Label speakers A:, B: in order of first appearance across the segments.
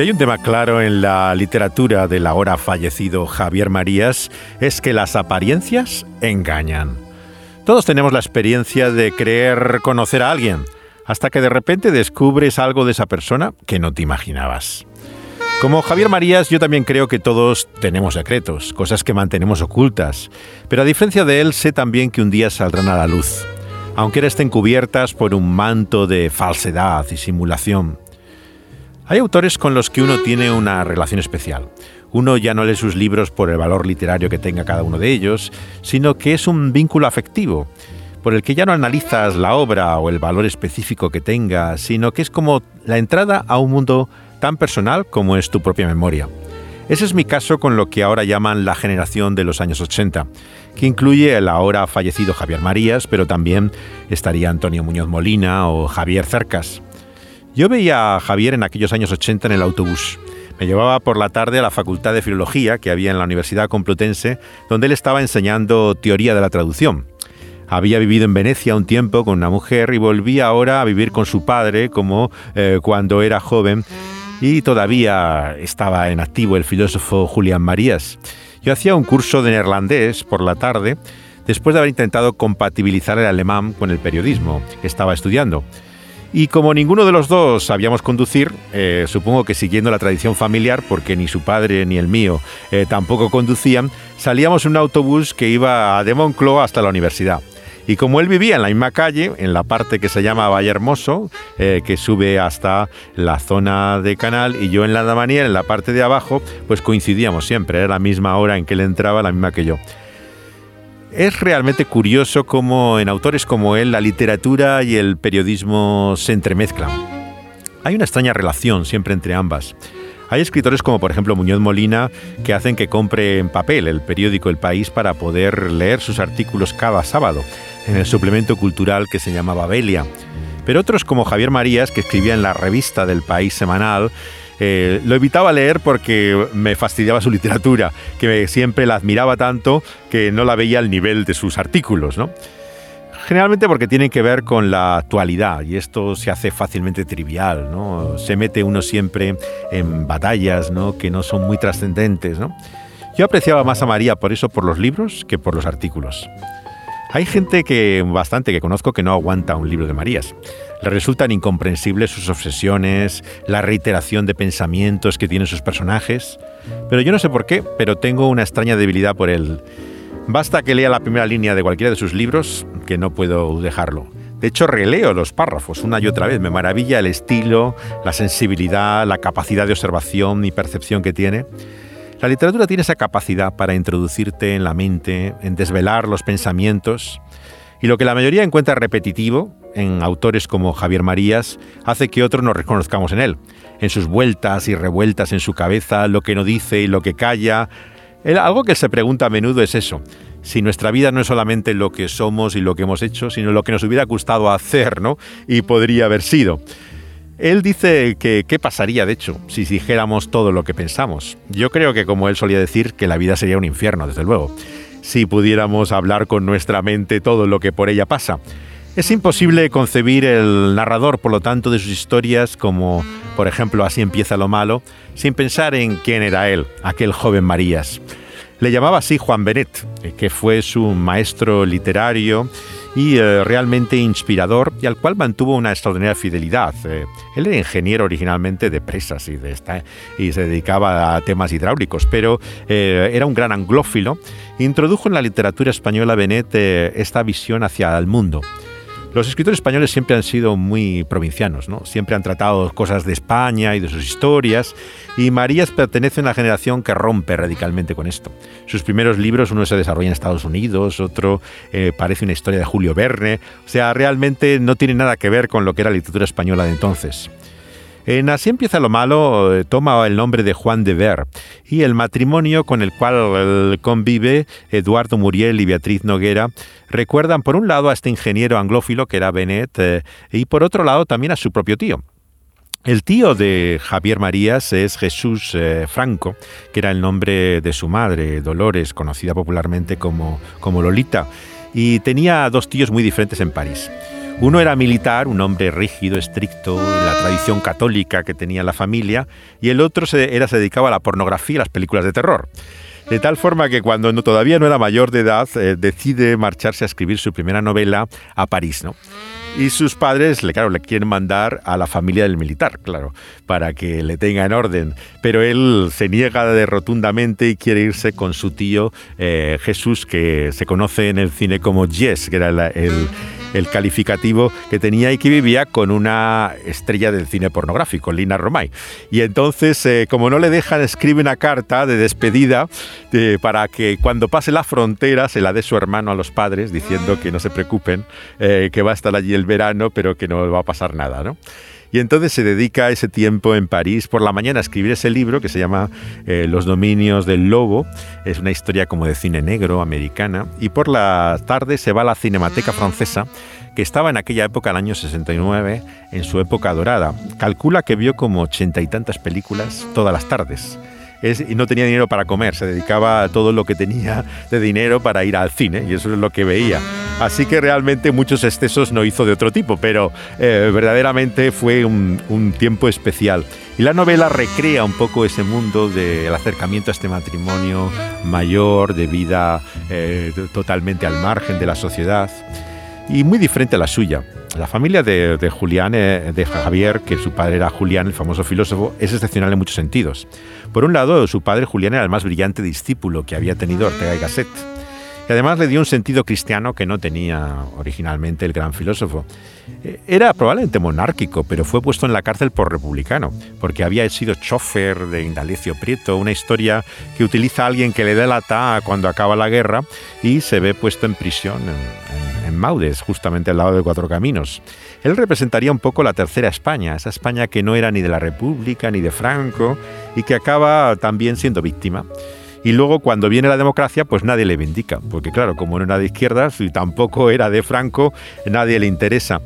A: Si hay un tema claro en la literatura del ahora fallecido Javier Marías, es que las apariencias engañan. Todos tenemos la experiencia de creer conocer a alguien, hasta que de repente descubres algo de esa persona que no te imaginabas. Como Javier Marías, yo también creo que todos tenemos secretos, cosas que mantenemos ocultas, pero a diferencia de él, sé también que un día saldrán a la luz, aunque estén cubiertas por un manto de falsedad y simulación. Hay autores con los que uno tiene una relación especial. Uno ya no lee sus libros por el valor literario que tenga cada uno de ellos, sino que es un vínculo afectivo, por el que ya no analizas la obra o el valor específico que tenga, sino que es como la entrada a un mundo tan personal como es tu propia memoria. Ese es mi caso con lo que ahora llaman la generación de los años 80, que incluye el ahora fallecido Javier Marías, pero también estaría Antonio Muñoz Molina o Javier Cercas. Yo veía a Javier en aquellos años 80 en el autobús. Me llevaba por la tarde a la Facultad de Filología que había en la Universidad Complutense, donde él estaba enseñando teoría de la traducción. Había vivido en Venecia un tiempo con una mujer y volvía ahora a vivir con su padre como eh, cuando era joven y todavía estaba en activo el filósofo Julián Marías. Yo hacía un curso de neerlandés por la tarde después de haber intentado compatibilizar el alemán con el periodismo que estaba estudiando. Y como ninguno de los dos sabíamos conducir, eh, supongo que siguiendo la tradición familiar, porque ni su padre ni el mío eh, tampoco conducían, salíamos en un autobús que iba de Moncloa hasta la universidad. Y como él vivía en la misma calle, en la parte que se llama Valle Hermoso, eh, que sube hasta la zona de Canal, y yo en la Damanier, en la parte de abajo, pues coincidíamos siempre, era la misma hora en que él entraba, la misma que yo. Es realmente curioso cómo en autores como él la literatura y el periodismo se entremezclan. Hay una extraña relación siempre entre ambas. Hay escritores como por ejemplo Muñoz Molina que hacen que compre en papel el periódico El País para poder leer sus artículos cada sábado en el suplemento cultural que se llamaba Belia. Pero otros como Javier Marías que escribía en la revista del País semanal eh, lo evitaba leer porque me fastidiaba su literatura, que siempre la admiraba tanto que no la veía al nivel de sus artículos, ¿no? Generalmente porque tienen que ver con la actualidad y esto se hace fácilmente trivial, ¿no? Se mete uno siempre en batallas, ¿no? Que no son muy trascendentes, ¿no? Yo apreciaba más a María por eso, por los libros, que por los artículos. Hay gente que bastante que conozco que no aguanta un libro de Marías. Le resultan incomprensibles sus obsesiones, la reiteración de pensamientos que tienen sus personajes. Pero yo no sé por qué, pero tengo una extraña debilidad por él. Basta que lea la primera línea de cualquiera de sus libros que no puedo dejarlo. De hecho, releo los párrafos una y otra vez. Me maravilla el estilo, la sensibilidad, la capacidad de observación y percepción que tiene. La literatura tiene esa capacidad para introducirte en la mente, en desvelar los pensamientos, y lo que la mayoría encuentra repetitivo en autores como Javier Marías hace que otros nos reconozcamos en él, en sus vueltas y revueltas en su cabeza, lo que no dice y lo que calla. algo que se pregunta a menudo es eso, si nuestra vida no es solamente lo que somos y lo que hemos hecho, sino lo que nos hubiera gustado hacer, ¿no? Y podría haber sido. Él dice que qué pasaría, de hecho, si dijéramos todo lo que pensamos. Yo creo que, como él solía decir, que la vida sería un infierno, desde luego, si pudiéramos hablar con nuestra mente todo lo que por ella pasa. Es imposible concebir el narrador, por lo tanto, de sus historias como, por ejemplo, Así empieza lo malo, sin pensar en quién era él, aquel joven Marías. Le llamaba así Juan Benet, que fue su maestro literario y eh, realmente inspirador y al cual mantuvo una extraordinaria fidelidad. Eh, él era ingeniero originalmente de presas y, de esta, se dedicaba a temas hidráulicos, pero eh, era un gran anglófilo. Introdujo en la literatura española Benet esta visión hacia el mundo. Los escritores españoles siempre han sido muy provincianos, ¿no? Siempre han tratado cosas de España y de sus historias, y Marías pertenece a una generación que rompe radicalmente con esto. Sus primeros libros, uno se desarrolla en Estados Unidos, otro eh, parece una historia de Julio Verne, o sea, realmente no tiene nada que ver con lo que era la literatura española de entonces. En Así empieza lo malo eh, toma el nombre de Juan de Ver y el matrimonio con el cual convive Eduardo Muriel y Beatriz Noguera recuerdan por un lado a este ingeniero anglófilo que era Benet eh, y por otro lado también a su propio tío. El tío de Javier Marías es Jesús eh, Franco, que era el nombre de su madre, Dolores, conocida popularmente como, como Lolita, y tenía dos tíos muy diferentes en París. Uno era militar, un hombre rígido, estricto, la tradición católica que tenía la familia, y el otro se, era, dedicaba a la pornografía y las películas de terror. De tal forma que cuando todavía no era mayor de edad, eh, decide marcharse a escribir su primera novela a París, ¿no? Y sus padres, le, claro, le quieren mandar a la familia del militar, claro, para que le tenga en orden. Pero él se niega de rotundamente y quiere irse con su tío eh, Jesús, que se conoce en el cine como Jess, que era el el calificativo que tenía y que vivía con una estrella del cine pornográfico, Lina Romay. Y entonces, eh, como no le dejan, escribe una carta de despedida eh, para que cuando pase la frontera se la dé su hermano a los padres, diciendo que no se preocupen, eh, que va a estar allí el verano, pero que no va a pasar nada, ¿no? Y entonces se dedica ese tiempo en París por la mañana a escribir ese libro que se llama Los dominios del lobo. Es una historia como de cine negro americana. Y por la tarde se va a la Cinemateca Francesa que estaba en aquella época, el año 69, en su época dorada. Calcula que vio como ochenta y tantas películas todas las tardes. y no tenía dinero para comer, se dedicaba a todo lo que tenía de dinero para ir al cine, y eso es lo que veía. Así que realmente muchos excesos no hizo de otro tipo, pero eh, verdaderamente fue un, tiempo especial. Y la novela recrea un poco ese mundo del acercamiento a este matrimonio mayor, de vida eh, totalmente al margen de la sociedad y muy diferente a la suya. La familia de, Julián, eh, de Javier, que su padre era Julián, el famoso filósofo, es excepcional en muchos sentidos. Por un lado, su padre Julián era el más brillante discípulo que había tenido Ortega y Gasset. Y además le dio un sentido cristiano que no tenía originalmente el gran filósofo. Eh, era probablemente monárquico, pero fue puesto en la cárcel por republicano, porque había sido chofer de Indalecio Prieto, una historia que utiliza a alguien que le delata cuando acaba la guerra y se ve puesto en prisión en, en Maudes, justamente al lado de Cuatro Caminos. Él representaría un poco la tercera España, esa España que no era ni de la República ni de Franco y que acaba también siendo víctima. Y luego cuando viene la democracia, pues nadie le vindica, porque claro, como no era de izquierdas y tampoco era de Franco, nadie le interesa.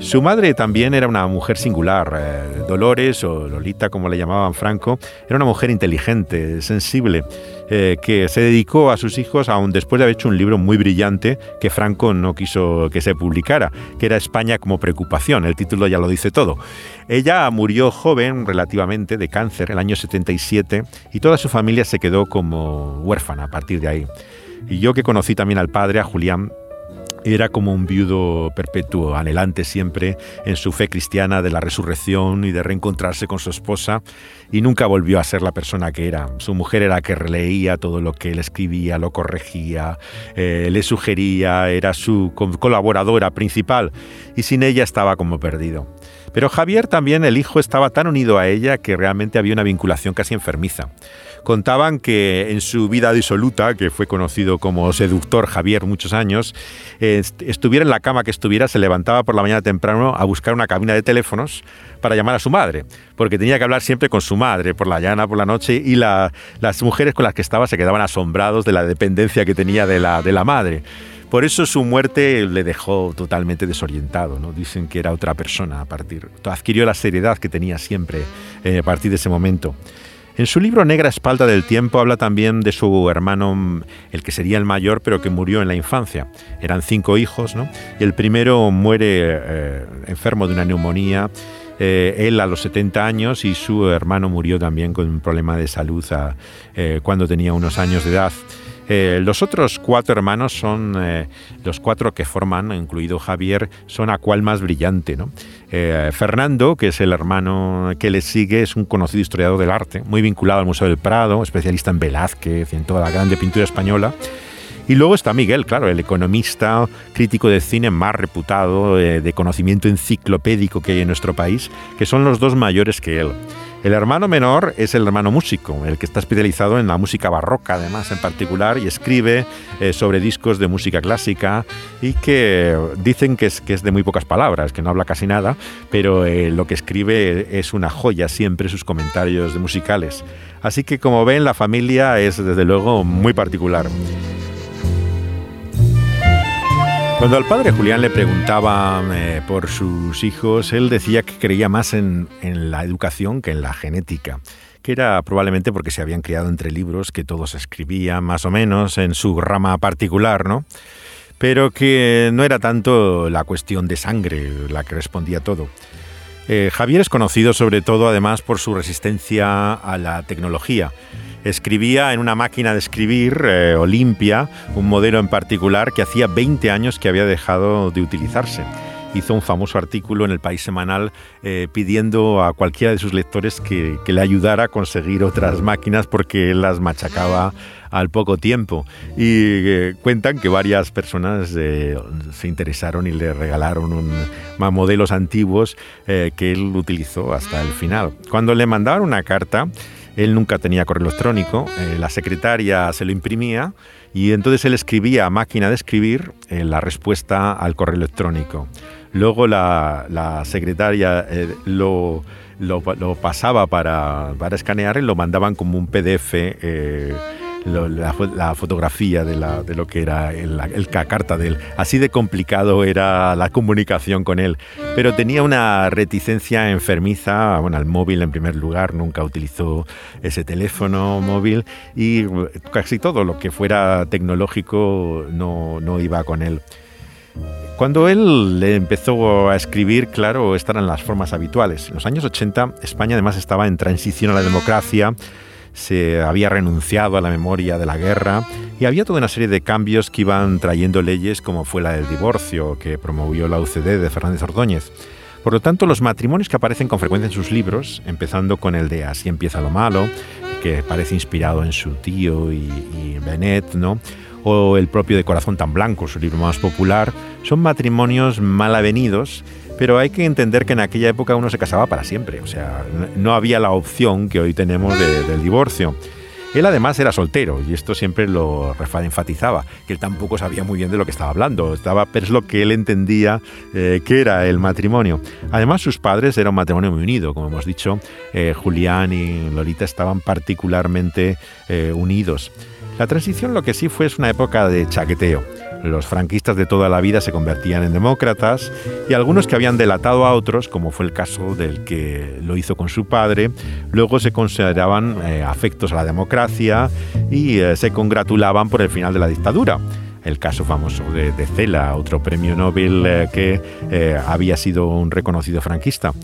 A: Su madre también era una mujer singular, eh, Dolores o Lolita como le llamaban Franco, era una mujer inteligente, sensible eh, que se dedicó a sus hijos aún después de haber hecho un libro muy brillante que Franco no quiso que se publicara, que era España como preocupación. El título ya lo dice todo. Ella murió joven relativamente de cáncer el año 77 y toda su familia se quedó como huérfana a partir de ahí. Y yo que conocí también al padre, a Julián, era como un viudo perpetuo, anhelante siempre en su fe cristiana de la resurrección y de reencontrarse con su esposa, y nunca volvió a ser la persona que era. Su mujer era la que releía todo lo que él escribía, lo corregía, eh, le sugería, era su colaboradora principal, y sin ella estaba como perdido. Pero Javier también, el hijo, estaba tan unido a ella que realmente había una vinculación casi enfermiza contaban que en su vida disoluta, que fue conocido como seductor Javier muchos años, estuviera en la cama que estuviera, se levantaba por la mañana temprano a buscar una cabina de teléfonos para llamar a su madre, porque tenía que hablar siempre con su madre por la llana, por la noche, y las mujeres con las que estaba se quedaban asombrados de la dependencia que tenía de la, de la madre. Por eso su muerte le dejó totalmente desorientado. ¿no? Dicen que era otra persona a partir. Adquirió la seriedad que tenía siempre eh, a partir de ese momento. En su libro Negra Espalda del Tiempo habla también de su hermano, el que sería el mayor, pero que murió en la infancia. Eran cinco hijos, ¿no? El primero muere eh, enfermo de una neumonía. Eh, él a los 70 años y su hermano murió también con un problema de salud eh, cuando tenía unos años de edad. Eh, los otros cuatro hermanos son eh, los cuatro que forman, incluido Javier, son a cual más brillante. Eh, Fernando, que es el hermano que le sigue, es un conocido historiador del arte, muy vinculado al Museo del Prado, especialista en Velázquez y en toda la grande pintura española. Y luego está Miguel, claro, el economista, crítico de cine más reputado, de conocimiento enciclopédico que hay en nuestro país, que son los dos mayores que él. El hermano menor es el hermano músico, el que está especializado en la música barroca, además, en particular, y escribe eh, sobre discos de música clásica y que dicen que es, que es de muy pocas palabras, que no habla casi nada, pero eh, lo que escribe es una joya siempre, sus comentarios de musicales. Así que, como ven, la familia es desde luego muy particular. Cuando al padre Julián le preguntaban eh, por sus hijos, él decía que creía más en, la educación que en la genética que era probablemente porque se habían criado entre libros que todos escribían más o menos en su rama particular, ¿no? pero que no era tanto la cuestión de sangre la que respondía todo. Eh, Javier es conocido sobre todo además por su resistencia a la tecnología. Escribía en una máquina de escribir eh, Olimpia, un modelo en particular que hacía 20 años que había dejado de utilizarse hizo un famoso artículo en el País Semanal eh, pidiendo a cualquiera de sus lectores que, le ayudara a conseguir otras máquinas porque él las machacaba al poco tiempo. Y eh, cuentan que varias personas eh, se interesaron y le regalaron modelos antiguos que él utilizó hasta el final. Cuando le mandaban una carta, él nunca tenía correo electrónico, la secretaria se lo imprimía y entonces él escribía a máquina de escribir la respuesta al correo electrónico. Luego la, secretaria eh, lo, pasaba para, escanear y lo mandaban como un PDF. Eh, la, fotografía de, lo que era la carta de él. Así de complicado era la comunicación con él. Pero tenía una reticencia enfermiza bueno, al móvil en primer lugar, nunca utilizó ese teléfono móvil y casi todo lo que fuera tecnológico no, no iba con él. Cuando él empezó a escribir, claro, estas eran las formas habituales. En los años 80, España además estaba en transición a la democracia, se había renunciado a la memoria de la guerra y había toda una serie de cambios que iban trayendo leyes como fue la del divorcio que promovió la UCD de Fernández Ordóñez. Por lo tanto, los matrimonios que aparecen con frecuencia en sus libros, empezando con el de Así empieza lo malo, que parece inspirado en su tío y, y Benet, ¿no? o el propio de Corazón tan Blanco, su libro más popular, son matrimonios mal avenidos, pero hay que entender que en aquella época uno se casaba para siempre, o sea, no había la opción que hoy tenemos del divorcio. Él además era soltero y esto siempre lo enfatizaba, que él tampoco sabía muy bien de lo que estaba hablando, estaba, pero es lo que él entendía eh, que era el matrimonio. Además sus padres eran un matrimonio muy unido, como hemos dicho, eh, Julián y Lolita estaban particularmente eh, unidos. La transición lo que sí fue es una época de chaqueteo. Los franquistas de toda la vida se convertían en demócratas y algunos que habían delatado a otros, como fue el caso del que lo hizo con su padre, luego se consideraban eh, afectos a la democracia y eh, se congratulaban por el final de la dictadura el caso famoso de, Cela, otro premio Nobel eh, que había sido un reconocido franquista.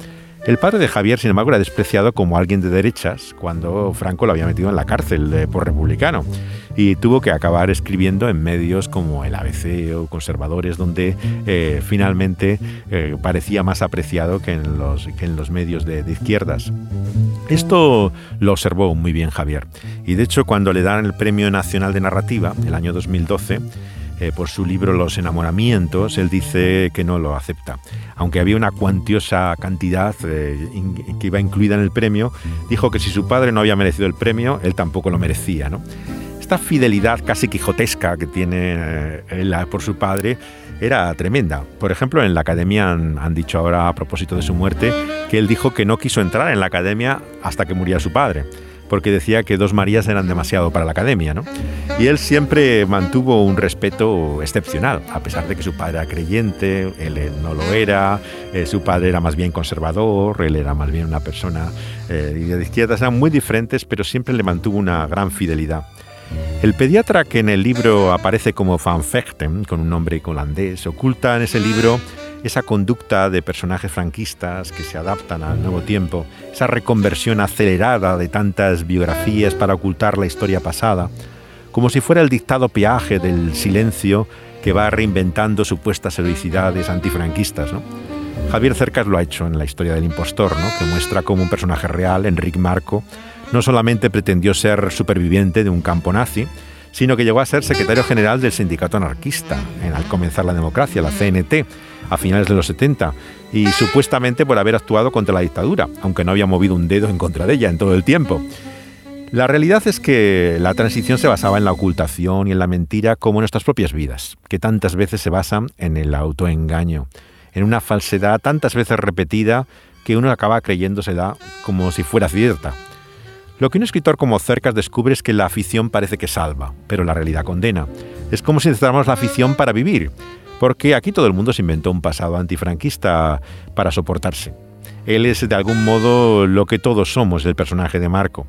A: El padre de Javier, sin embargo, era despreciado como alguien de derechas cuando Franco lo había metido en la cárcel por republicano y tuvo que acabar escribiendo en medios como el ABC o conservadores, donde eh, finalmente eh, parecía más apreciado que en los, medios de, de izquierdas. Esto lo observó muy bien Javier y de hecho cuando le dan el Premio Nacional de Narrativa, el año 2012, eh, por su libro Los enamoramientos, él dice que no lo acepta. Aunque había una cuantiosa cantidad eh, que iba incluida en el premio, dijo que si su padre no había merecido el premio, él tampoco lo merecía. Esta fidelidad casi quijotesca que tiene eh, él por su padre era tremenda. Por ejemplo, en la academia han, han, dicho ahora a propósito de su muerte que él dijo que no quiso entrar en la academia hasta que muriera su padre porque decía que dos Marías eran demasiado para la academia, ¿no? Y él siempre mantuvo un respeto excepcional, a pesar de que su padre era creyente, él no lo era, eh, su padre era más bien conservador, él era más bien una persona eh, de izquierdas, eran muy diferentes, pero siempre le mantuvo una gran fidelidad. El pediatra que en el libro aparece como Van Vechten, con un nombre holandés, oculta en ese libro esa conducta de personajes franquistas que se adaptan al nuevo tiempo, esa reconversión acelerada de tantas biografías para ocultar la historia pasada, como si fuera el dictado peaje del silencio que va reinventando supuestas heroicidades antifranquistas. ¿no? Javier Cercas lo ha hecho en la historia del impostor, ¿no? que muestra como un personaje real, Enrique Marco, no solamente pretendió ser superviviente de un campo nazi, sino que llegó a ser secretario general del sindicato anarquista en, al comenzar la democracia, la CNT, a finales de los 70, y supuestamente por haber actuado contra la dictadura, aunque no había movido un dedo en contra de ella en todo el tiempo. La realidad es que la transición se basaba en la ocultación y en la mentira como en nuestras propias vidas, que tantas veces se basan en el autoengaño, en una falsedad tantas veces repetida que uno acaba creyéndosela como si fuera cierta, lo que un escritor como Cercas descubre es que la afición parece que salva, pero la realidad condena. Es como si necesitáramos la afición para vivir, porque aquí todo el mundo se inventó un pasado antifranquista para soportarse. Él es de algún modo lo que todos somos, el personaje de Marco.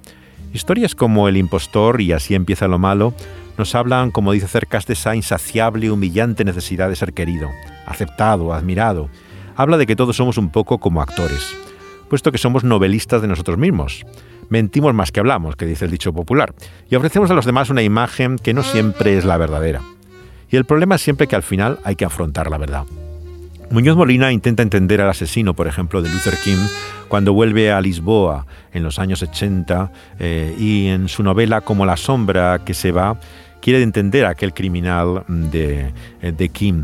A: Historias como El impostor y Así empieza lo malo nos hablan, como dice Cercas, de esa insaciable y humillante necesidad de ser querido, aceptado, admirado. Habla de que todos somos un poco como actores, puesto que somos novelistas de nosotros mismos. Mentimos más que hablamos, que dice el dicho popular, y ofrecemos a los demás una imagen que no siempre es la verdadera. Y el problema es siempre que al final hay que afrontar la verdad. Muñoz Molina intenta entender al asesino, por ejemplo, de Luther King, cuando vuelve a Lisboa en los años 80 eh, y en su novela Como la sombra que se va, quiere entender a aquel criminal de, eh, de King.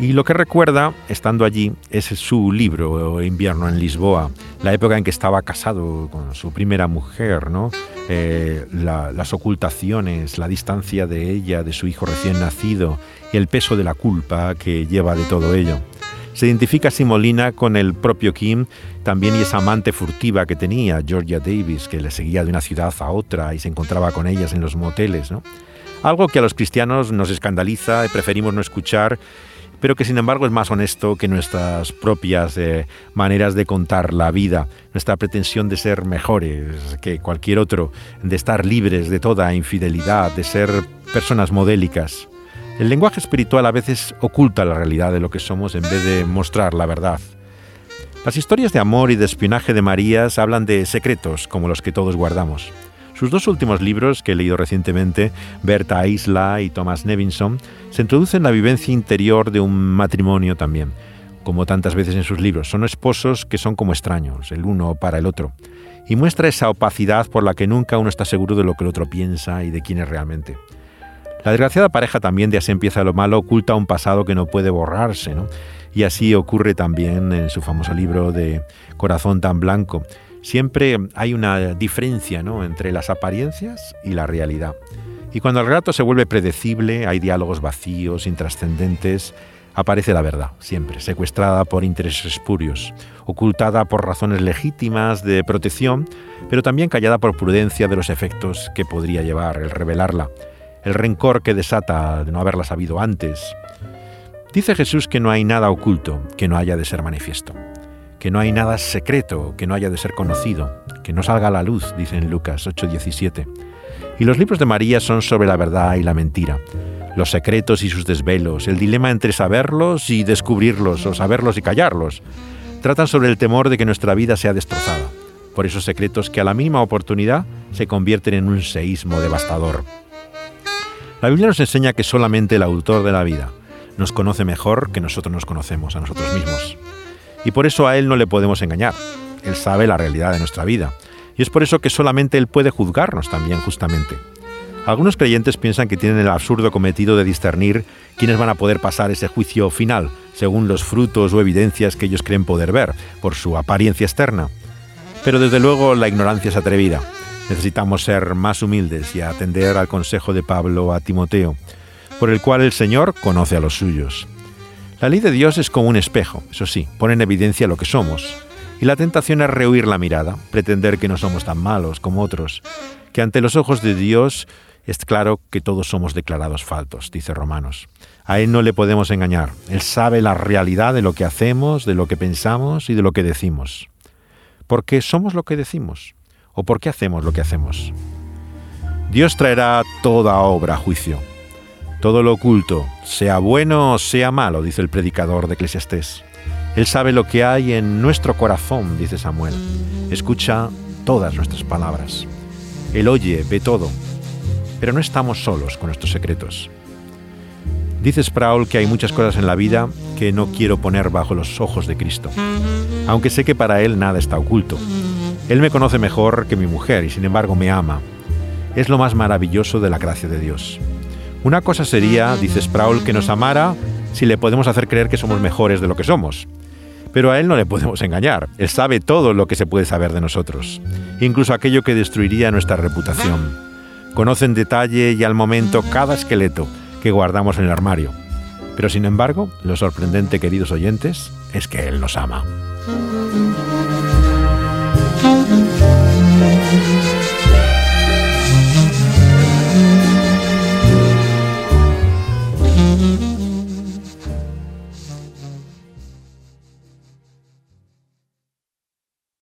A: Y lo que recuerda, estando allí, es su libro, Invierno en Lisboa, la época en que estaba casado con su primera mujer, ¿no? Eh, las ocultaciones, la distancia de ella, de su hijo recién nacido y el peso de la culpa que lleva de todo ello. Se identifica Simolina con el propio Kim también y esa amante furtiva que tenía, Georgia Davis, que le seguía de una ciudad a otra y se encontraba con ellas en los moteles. ¿no? Algo que a los cristianos nos escandaliza y preferimos no escuchar pero que sin embargo es más honesto que nuestras propias eh, maneras de contar la vida, nuestra pretensión de ser mejores que cualquier otro, de estar libres de toda infidelidad, de ser personas modélicas. El lenguaje espiritual a veces oculta la realidad de lo que somos en vez de mostrar la verdad. Las historias de amor y de espionaje de Marías hablan de secretos como los que todos guardamos. Sus dos últimos libros, que he leído recientemente, Berta Isla y Thomas Nevinson, se introducen en la vivencia interior de un matrimonio también. Como tantas veces en sus libros, son esposos que son como extraños, el uno para el otro, y muestra esa opacidad por la que nunca uno está seguro de lo que el otro piensa y de quién es realmente. La desgraciada pareja también de Así empieza lo malo oculta un pasado que no puede borrarse, ¿no? Y así ocurre también en su famoso libro de Corazón tan blanco, siempre hay una diferencia entre las apariencias y la realidad. Y cuando el relato se vuelve predecible, hay diálogos vacíos, intrascendentes, aparece la verdad, siempre, secuestrada por intereses espurios, ocultada por razones legítimas de protección, pero también callada por prudencia de los efectos que podría llevar el revelarla, el rencor que desata de no haberla sabido antes. Dice Jesús que no hay nada oculto que no haya de ser manifiesto que no hay nada secreto que no haya de ser conocido, que no salga a la luz, dice en Lucas 8:17. Y los libros de María son sobre la verdad y la mentira, los secretos y sus desvelos, el dilema entre saberlos y descubrirlos, o saberlos y callarlos. Tratan sobre el temor de que nuestra vida sea destrozada, por esos secretos que a la mínima oportunidad se convierten en un seísmo devastador. La Biblia nos enseña que solamente el autor de la vida nos conoce mejor que nosotros nos conocemos a nosotros mismos. Y por eso a Él no le podemos engañar. Él sabe la realidad de nuestra vida. Y es por eso que solamente Él puede juzgarnos también justamente. Algunos creyentes piensan que tienen el absurdo cometido de discernir quiénes van a poder pasar ese juicio final, según los frutos o evidencias que ellos creen poder ver, por su apariencia externa. Pero desde luego la ignorancia es atrevida. Necesitamos ser más humildes y atender al consejo de Pablo a Timoteo, por el cual el Señor conoce a los suyos. La ley de Dios es como un espejo, eso sí, pone en evidencia lo que somos. Y la tentación es rehuir la mirada, pretender que no somos tan malos como otros, que ante los ojos de Dios es claro que todos somos declarados faltos, dice Romanos. A Él no le podemos engañar. Él sabe la realidad de lo que hacemos, de lo que pensamos y de lo que decimos. ¿Por qué somos lo que decimos? ¿O por qué hacemos lo que hacemos? Dios traerá toda obra a juicio. Todo lo oculto, sea bueno o sea malo, dice el predicador de Eclesiastés. Él sabe lo que hay en nuestro corazón, dice Samuel. Escucha todas nuestras palabras. Él oye, ve todo. Pero no estamos solos con nuestros secretos. Dice Sproul que hay muchas cosas en la vida que no quiero poner bajo los ojos de Cristo, aunque sé que para Él nada está oculto. Él me conoce mejor que mi mujer y sin embargo me ama. Es lo más maravilloso de la gracia de Dios. Una cosa sería, dice Sproul, que nos amara si le podemos hacer creer que somos mejores de lo que somos. Pero a él no le podemos engañar. Él sabe todo lo que se puede saber de nosotros, incluso aquello que destruiría nuestra reputación. Conoce en detalle y al momento cada esqueleto que guardamos en el armario. Pero sin embargo, lo sorprendente, queridos oyentes, es que Él nos ama.